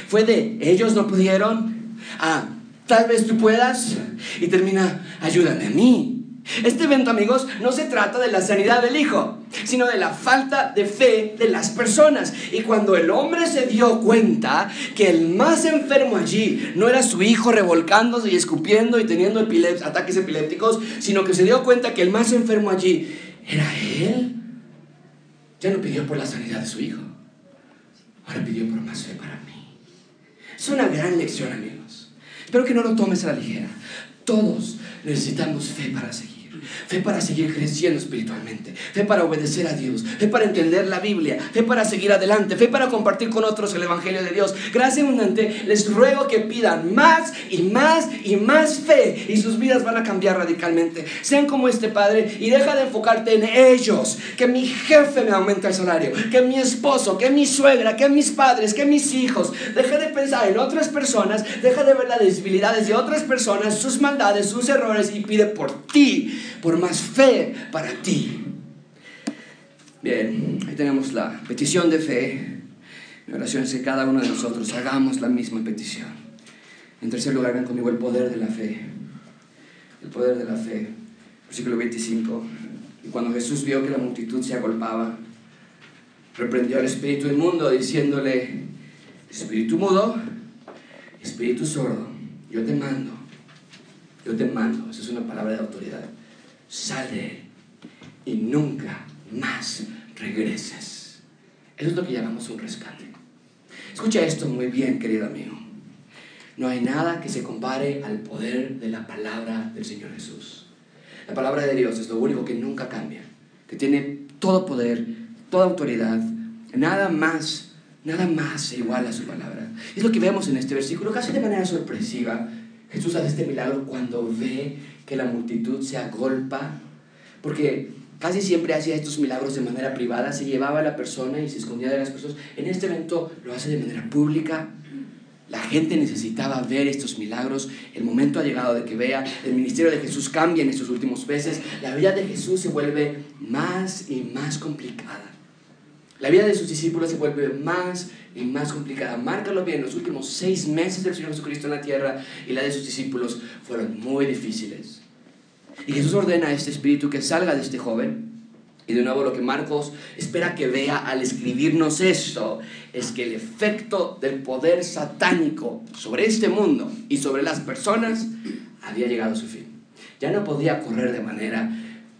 Fue de ellos no pudieron a tal vez tú puedas y termina ayúdame a mí. Este evento, amigos, no se trata de la sanidad del hijo, sino de la falta de fe de las personas. Y cuando el hombre se dio cuenta que el más enfermo allí no era su hijo revolcándose y escupiendo y teniendo ataques epilépticos, sino que se dio cuenta que el más enfermo allí era él, ya no pidió por la sanidad de su hijo, ahora pidió por más fe para mí. Es una gran lección, amigos. Espero que no lo tomes a la ligera. Todos necesitamos fe para seguir fe para seguir creciendo espiritualmente, fe para obedecer a Dios, fe para entender la Biblia, fe para seguir adelante, fe para compartir con otros el Evangelio de Dios. Gracias les ruego que pidan más y más y más fe y sus vidas van a cambiar radicalmente. Sean como este Padre y deja de enfocarte en ellos, que mi jefe me aumente el salario, que mi esposo, que mi suegra, que mis padres, que mis hijos. Deja de pensar en otras personas, deja de ver las debilidades de otras personas, sus maldades, sus errores y pide por ti por más fe para ti. Bien, ahí tenemos la petición de fe. Mi oración es que cada uno de nosotros hagamos la misma petición. En tercer lugar, ven conmigo el poder de la fe. El poder de la fe. Versículo 25. Y cuando Jesús vio que la multitud se agolpaba, reprendió al espíritu inmundo diciéndole, espíritu mudo, espíritu sordo, yo te mando, yo te mando. Esa es una palabra de autoridad sale y nunca más regreses. Eso es lo que llamamos un rescate. Escucha esto muy bien, querido amigo. No hay nada que se compare al poder de la palabra del Señor Jesús. La palabra de Dios es lo único que nunca cambia, que tiene todo poder, toda autoridad, nada más, nada más se iguala a su palabra. Es lo que vemos en este versículo, casi de manera sorpresiva. Jesús hace este milagro cuando ve que la multitud se agolpa, porque casi siempre hacía estos milagros de manera privada, se llevaba a la persona y se escondía de las personas. En este evento lo hace de manera pública. La gente necesitaba ver estos milagros. El momento ha llegado de que vea. El ministerio de Jesús cambia en estos últimos meses. La vida de Jesús se vuelve más y más complicada. La vida de sus discípulos se vuelve más y más complicada. Márcalo bien, los últimos seis meses del Señor Jesucristo en la tierra y la de sus discípulos fueron muy difíciles. Y Jesús ordena a este espíritu que salga de este joven. Y de nuevo lo que Marcos espera que vea al escribirnos esto es que el efecto del poder satánico sobre este mundo y sobre las personas había llegado a su fin. Ya no podía correr de manera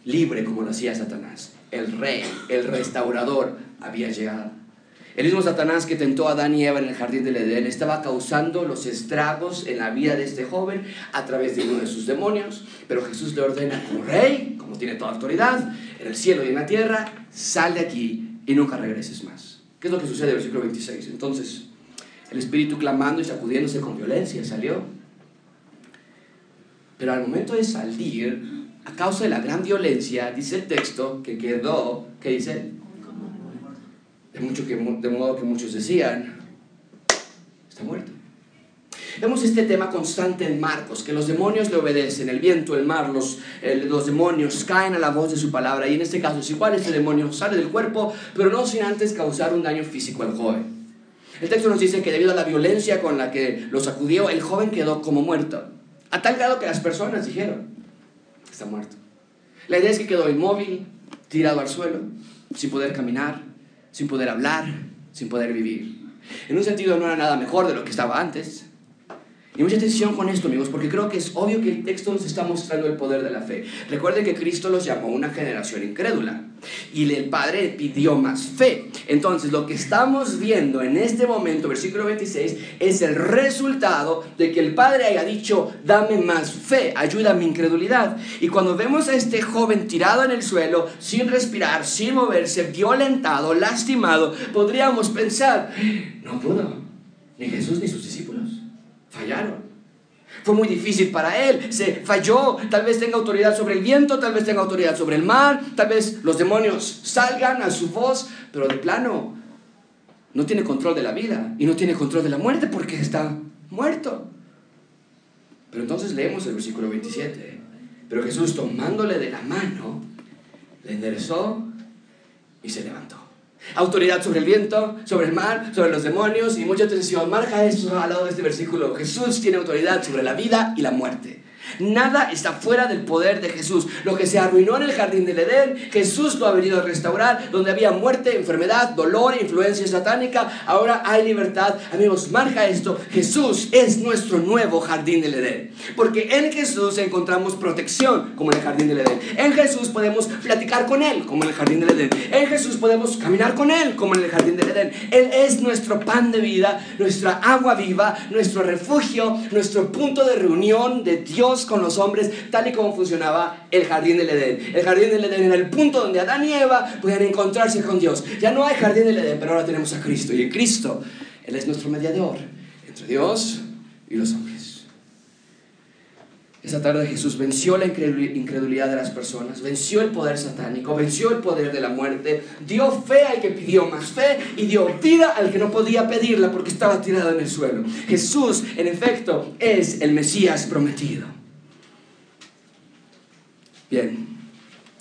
libre como lo hacía Satanás. El rey, el restaurador, había llegado. El mismo Satanás que tentó a Adán y Eva en el jardín del Edén estaba causando los estragos en la vida de este joven a través de uno de sus demonios, pero Jesús le ordena como rey, como tiene toda autoridad, en el cielo y en la tierra, sal de aquí y nunca regreses más. ¿Qué es lo que sucede en el versículo 26? Entonces, el espíritu clamando y sacudiéndose con violencia salió. Pero al momento de salir, a causa de la gran violencia, dice el texto que quedó, ¿qué dice? de, mucho que, de modo que muchos decían, está muerto. Vemos este tema constante en Marcos, que los demonios le obedecen, el viento, el mar, los, los demonios caen a la voz de su palabra, y en este caso es igual, este demonio sale del cuerpo, pero no sin antes causar un daño físico al joven. El texto nos dice que debido a la violencia con la que lo sacudió, el joven quedó como muerto, a tal grado que las personas dijeron, está muerto. La idea es que quedó inmóvil, tirado al suelo, sin poder caminar, sin poder hablar, sin poder vivir. En un sentido no era nada mejor de lo que estaba antes, y mucha atención con esto, amigos, porque creo que es obvio que el texto nos está mostrando el poder de la fe. Recuerden que Cristo los llamó una generación incrédula y el Padre pidió más fe. Entonces, lo que estamos viendo en este momento, versículo 26, es el resultado de que el Padre haya dicho, dame más fe, ayuda a mi incredulidad. Y cuando vemos a este joven tirado en el suelo, sin respirar, sin moverse, violentado, lastimado, podríamos pensar, no pudo, ni Jesús ni sus discípulos fallaron. Fue muy difícil para él, se falló, tal vez tenga autoridad sobre el viento, tal vez tenga autoridad sobre el mar, tal vez los demonios salgan a su voz, pero de plano no tiene control de la vida y no tiene control de la muerte porque está muerto. Pero entonces leemos el versículo 27. Pero Jesús tomándole de la mano, le enderezó y se levantó. Autoridad sobre el viento, sobre el mar, sobre los demonios y mucha atención. Marca esto al lado de este versículo. Jesús tiene autoridad sobre la vida y la muerte. Nada está fuera del poder de Jesús. Lo que se arruinó en el jardín del Edén, Jesús lo ha venido a restaurar. Donde había muerte, enfermedad, dolor, influencia satánica, ahora hay libertad. Amigos, marca esto. Jesús es nuestro nuevo jardín del Edén. Porque en Jesús encontramos protección, como en el jardín del Edén. En Jesús podemos platicar con Él, como en el jardín del Edén. En Jesús podemos caminar con Él, como en el jardín del Edén. Él es nuestro pan de vida, nuestra agua viva, nuestro refugio, nuestro punto de reunión de Dios con los hombres, tal y como funcionaba el jardín del Edén. El jardín del Edén era el punto donde Adán y Eva podían encontrarse con Dios. Ya no hay jardín del Edén, pero ahora tenemos a Cristo. Y Cristo, Él es nuestro mediador entre Dios y los hombres. Esa tarde Jesús venció la incredulidad de las personas, venció el poder satánico, venció el poder de la muerte, dio fe al que pidió más fe y dio vida al que no podía pedirla porque estaba tirado en el suelo. Jesús, en efecto, es el Mesías prometido. Bien,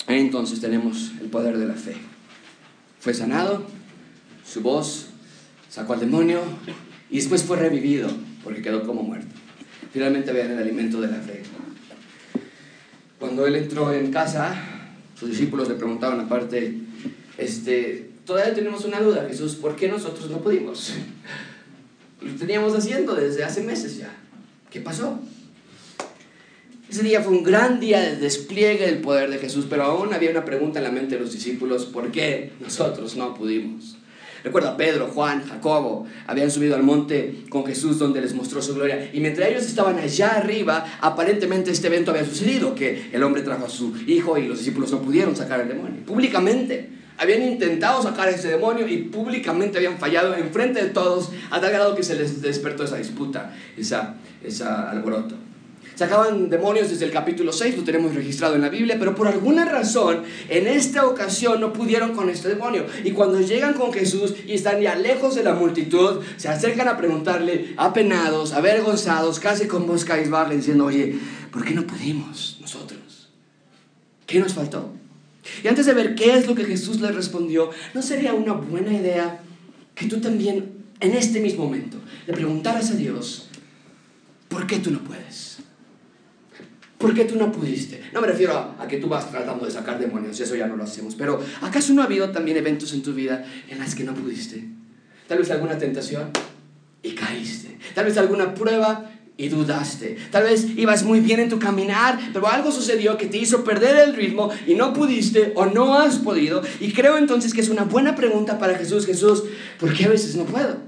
entonces tenemos el poder de la fe. Fue sanado, su voz sacó al demonio y después fue revivido porque quedó como muerto. Finalmente vean el alimento de la fe. Cuando él entró en casa, sus discípulos le preguntaban aparte, este, todavía tenemos una duda, Jesús, ¿por qué nosotros no pudimos? Lo teníamos haciendo desde hace meses ya. ¿Qué pasó? Ese día fue un gran día de despliegue del poder de Jesús, pero aún había una pregunta en la mente de los discípulos, ¿por qué nosotros no pudimos? Recuerda, Pedro, Juan, Jacobo habían subido al monte con Jesús donde les mostró su gloria. Y mientras ellos estaban allá arriba, aparentemente este evento había sucedido, que el hombre trajo a su hijo y los discípulos no pudieron sacar al demonio. Públicamente. Habían intentado sacar a ese demonio y públicamente habían fallado en frente de todos, a tal grado que se les despertó esa disputa, esa, esa alboroto. Sacaban demonios desde el capítulo 6, lo tenemos registrado en la Biblia, pero por alguna razón en esta ocasión no pudieron con este demonio. Y cuando llegan con Jesús y están ya lejos de la multitud, se acercan a preguntarle, apenados, avergonzados, casi con voz cabizbaja, diciendo, oye, ¿por qué no pudimos nosotros? ¿Qué nos faltó? Y antes de ver qué es lo que Jesús les respondió, ¿no sería una buena idea que tú también en este mismo momento le preguntaras a Dios, ¿por qué tú no puedes? ¿Por qué tú no pudiste? No me refiero a, que tú vas tratando de sacar demonios, eso ya no lo hacemos, pero ¿acaso no ha habido también eventos en tu vida en las que no pudiste? Tal vez alguna tentación y caíste. Tal vez alguna prueba y dudaste. Tal vez ibas muy bien en tu caminar, pero algo sucedió que te hizo perder el ritmo y no pudiste o no has podido. Y creo entonces que es una buena pregunta para Jesús. Jesús, ¿por qué a veces no puedo?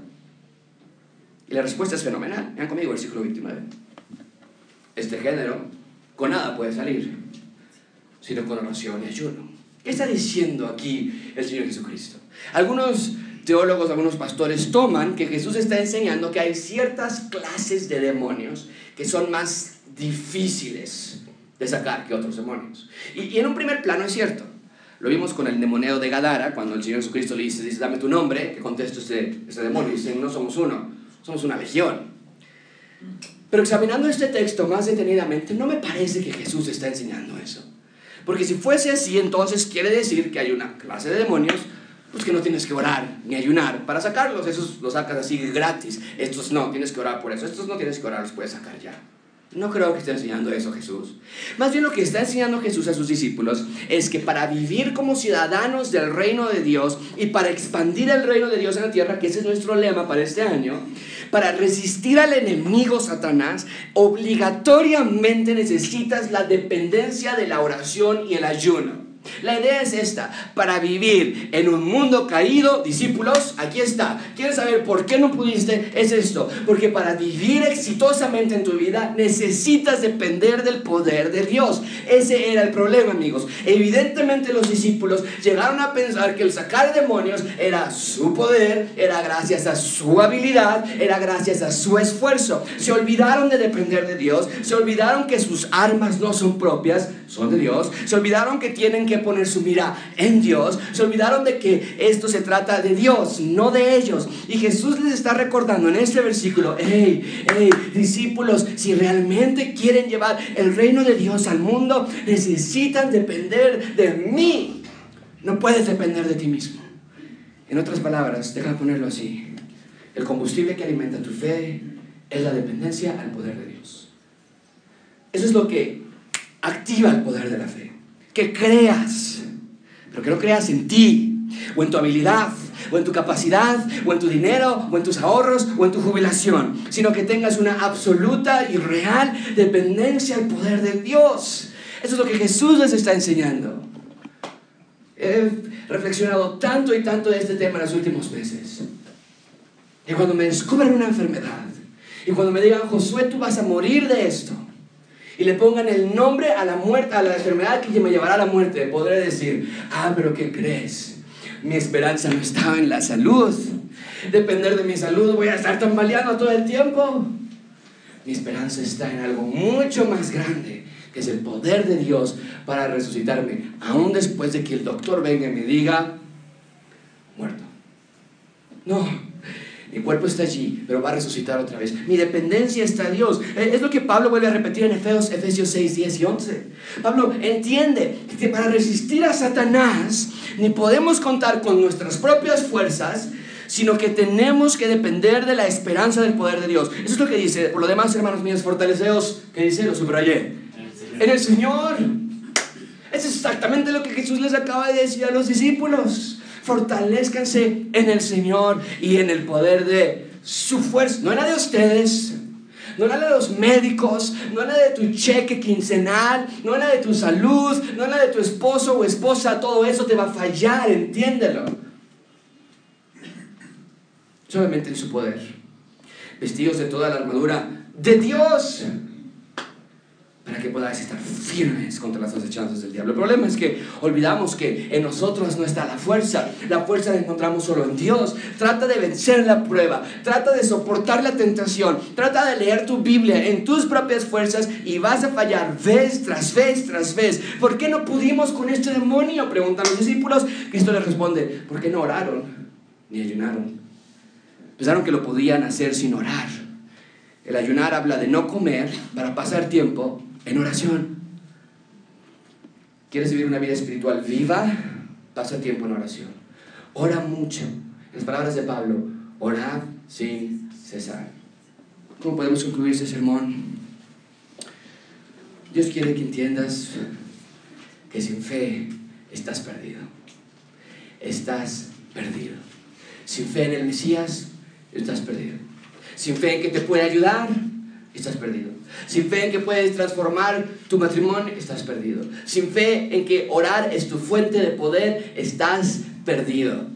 Y la respuesta es fenomenal. Vean conmigo el versículo 29. Este género con nada puede salir, sino con oración y ayuno. ¿Qué está diciendo aquí el Señor Jesucristo? Algunos teólogos, algunos pastores toman que Jesús está enseñando que hay ciertas clases de demonios que son más difíciles de sacar que otros demonios. Y, en un primer plano es cierto. Lo vimos con el demonio de Gadara, cuando el Señor Jesucristo le dice, dice dame tu nombre, que contesta este, este demonio, y dice, no somos uno, somos una legión. Pero examinando este texto más detenidamente, no me parece que Jesús está enseñando eso. Porque si fuese así, entonces quiere decir que hay una clase de demonios pues que no tienes que orar ni ayunar para sacarlos. Esos los sacas así gratis. Estos no, tienes que orar por eso. Estos no tienes que orar, los puedes sacar ya. No creo que esté enseñando eso Jesús. Más bien lo que está enseñando Jesús a sus discípulos es que para vivir como ciudadanos del reino de Dios y para expandir el reino de Dios en la tierra, que ese es nuestro lema para este año, para resistir al enemigo Satanás, obligatoriamente necesitas la dependencia de la oración y el ayuno. La idea es esta, para vivir en un mundo caído, discípulos, aquí está. ¿Quieres saber por qué no pudiste? Es esto, porque para vivir exitosamente en tu vida necesitas depender del poder de Dios. Ese era el problema, amigos. Evidentemente los discípulos llegaron a pensar que el sacar demonios era su poder, era gracias a su habilidad, era gracias a su esfuerzo. Se olvidaron de depender de Dios, se olvidaron que sus armas no son propias, son de Dios, se olvidaron que tienen que poner su mira en Dios. Se olvidaron de que esto se trata de Dios, no de ellos. Y Jesús les está recordando en este versículo, hey, hey, discípulos, si realmente quieren llevar el reino de Dios al mundo, necesitan depender de mí. No puedes depender de ti mismo. En otras palabras, deja ponerlo así. El combustible que alimenta tu fe es la dependencia al poder de Dios. Eso es lo que activa el poder de la fe que creas, pero que no creas en ti, o en tu habilidad, o en tu capacidad, o en tu dinero, o en tus ahorros, o en tu jubilación, sino que tengas una absoluta y real dependencia al poder de Dios. Eso es lo que Jesús les está enseñando. He reflexionado tanto y tanto de este tema en los últimos meses. Y cuando me descubran una enfermedad, y cuando me digan, Josué, tú vas a morir de esto, y le pongan el nombre a la muerte, a la enfermedad que me llevará a la muerte, podré decir, ah, pero ¿qué crees? Mi esperanza no estaba en la salud. Depender de mi salud, voy a estar tambaleando todo el tiempo. Mi esperanza está en algo mucho más grande, que es el poder de Dios para resucitarme, aún después de que el doctor venga y me diga, muerto. No, mi cuerpo está allí, pero va a resucitar otra vez. Mi dependencia está en Dios. Eh, es lo que Pablo vuelve a repetir en Efesios, Efesios 6, 10 y 11. Pablo entiende que para resistir a Satanás ni podemos contar con nuestras propias fuerzas, sino que tenemos que depender de la esperanza del poder de Dios. Eso es lo que dice. Por lo demás, hermanos míos, fortaleceos, ¿qué dice? Lo subrayé. En el Señor. Es exactamente lo que Jesús les acaba de decir a los discípulos fortalezcanse en el Señor y en el poder de su fuerza. No en la de ustedes, no en la de los médicos, no en la de tu cheque quincenal, no en la de tu salud, no en la de tu esposo o esposa, todo eso te va a fallar, entiéndelo. Solamente en su poder. Vestidos de toda la armadura de Dios para que podáis estar firmes contra las acechanzas del diablo. El problema es que olvidamos que en nosotros no está la fuerza. La fuerza la encontramos solo en Dios. Trata de vencer la prueba. Trata de soportar la tentación. Trata de leer tu Biblia en tus propias fuerzas y vas a fallar vez tras vez tras vez. ¿Por qué no pudimos con este demonio? Preguntan los discípulos. Cristo les responde, ¿por qué no oraron ni ayunaron? Pensaron que lo podían hacer sin orar. El ayunar habla de no comer para pasar tiempo en oración. ¿Quieres vivir una vida espiritual viva? Pasa tiempo en oración. Ora mucho. Las palabras de Pablo, orad sin cesar. ¿Cómo podemos concluir este sermón? Dios quiere que entiendas que sin fe estás perdido. Estás perdido. Sin fe en el Mesías, estás perdido. Sin fe en que te puede ayudar, estás perdido. Sin fe en que puedes transformar tu matrimonio, estás perdido. Sin fe en que orar es tu fuente de poder, estás perdido.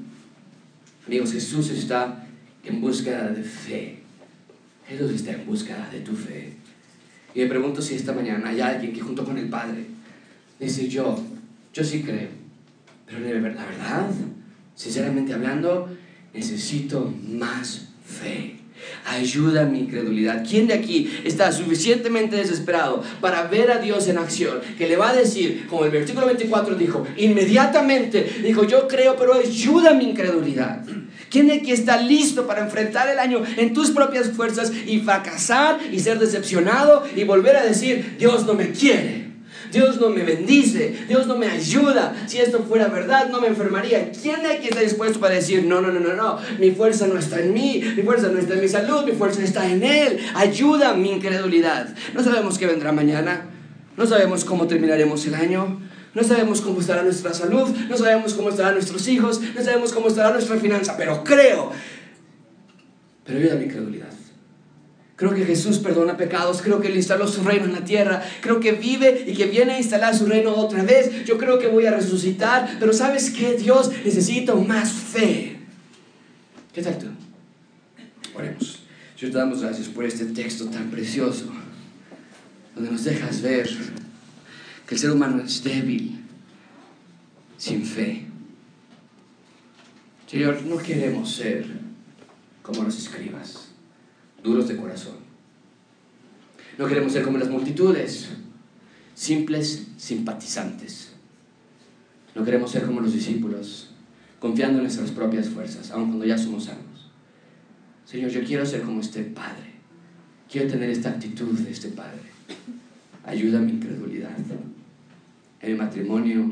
Amigos, Jesús está en búsqueda de fe. Jesús está en búsqueda de tu fe. Y me pregunto si esta mañana hay alguien que junto con el Padre dice, yo, yo sí creo, pero la verdad, sinceramente hablando, necesito más fe. Ayuda mi incredulidad. ¿Quién de aquí está suficientemente desesperado para ver a Dios en acción? Que le va a decir, como el versículo 24 dijo, inmediatamente dijo, yo creo, pero ayuda mi incredulidad. ¿Quién de aquí está listo para enfrentar el año en tus propias fuerzas y fracasar y ser decepcionado y volver a decir, Dios no me quiere? Dios no me bendice, Dios no me ayuda. Si esto fuera verdad, no me enfermaría. ¿Quién de aquí está dispuesto para decir, no, no, no, no, no, mi fuerza no está en mí, mi fuerza no está en mi salud, mi fuerza está en Él? Ayuda mi incredulidad. No sabemos qué vendrá mañana, no sabemos cómo terminaremos el año. No sabemos cómo estará nuestra salud, no sabemos cómo estarán nuestros hijos, no sabemos cómo estará nuestra finanza, pero creo. Pero ayuda mi incredulidad. Creo que Jesús perdona pecados, creo que Él instaló su reino en la tierra, creo que vive y que viene a instalar su reino otra vez. Yo creo que voy a resucitar, pero ¿sabes qué? Dios necesita más fe. ¿Qué tal tú? Oremos. Dios te damos gracias por este texto tan precioso, donde nos dejas ver que el ser humano es débil, sin fe. Señor, no queremos ser como los escribas duros de corazón. No queremos ser como las multitudes, simples simpatizantes. No queremos ser como los discípulos, confiando en nuestras propias fuerzas, aun cuando ya somos salvos. Señor, yo quiero ser como este Padre. Quiero tener esta actitud de este Padre. Ayuda a mi incredulidad. En mi matrimonio,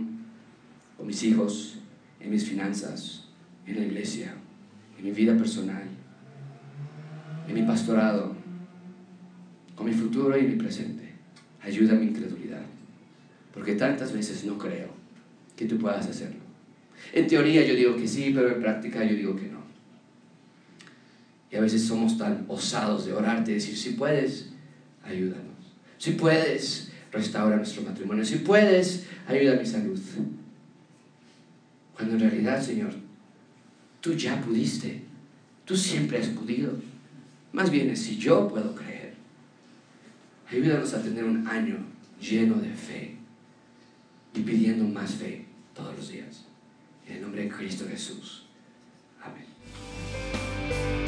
con mis hijos, en mis finanzas, en la iglesia, en mi vida personal en mi pastorado, con mi futuro y mi presente. Ayuda mi incredulidad, porque tantas veces no creo que tú puedas hacerlo. En teoría yo digo que sí, pero en práctica yo digo que no. Y a veces somos tan osados de orarte y decir, si puedes, ayúdanos. Si puedes, restaura nuestro matrimonio. Si puedes, ayuda a mi salud. Cuando en realidad, Señor, tú ya pudiste. Tú siempre has podido. Más bien es si yo puedo creer. Ayúdanos a tener un año lleno de fe y pidiendo más fe todos los días. En el nombre de Cristo Jesús. Amén.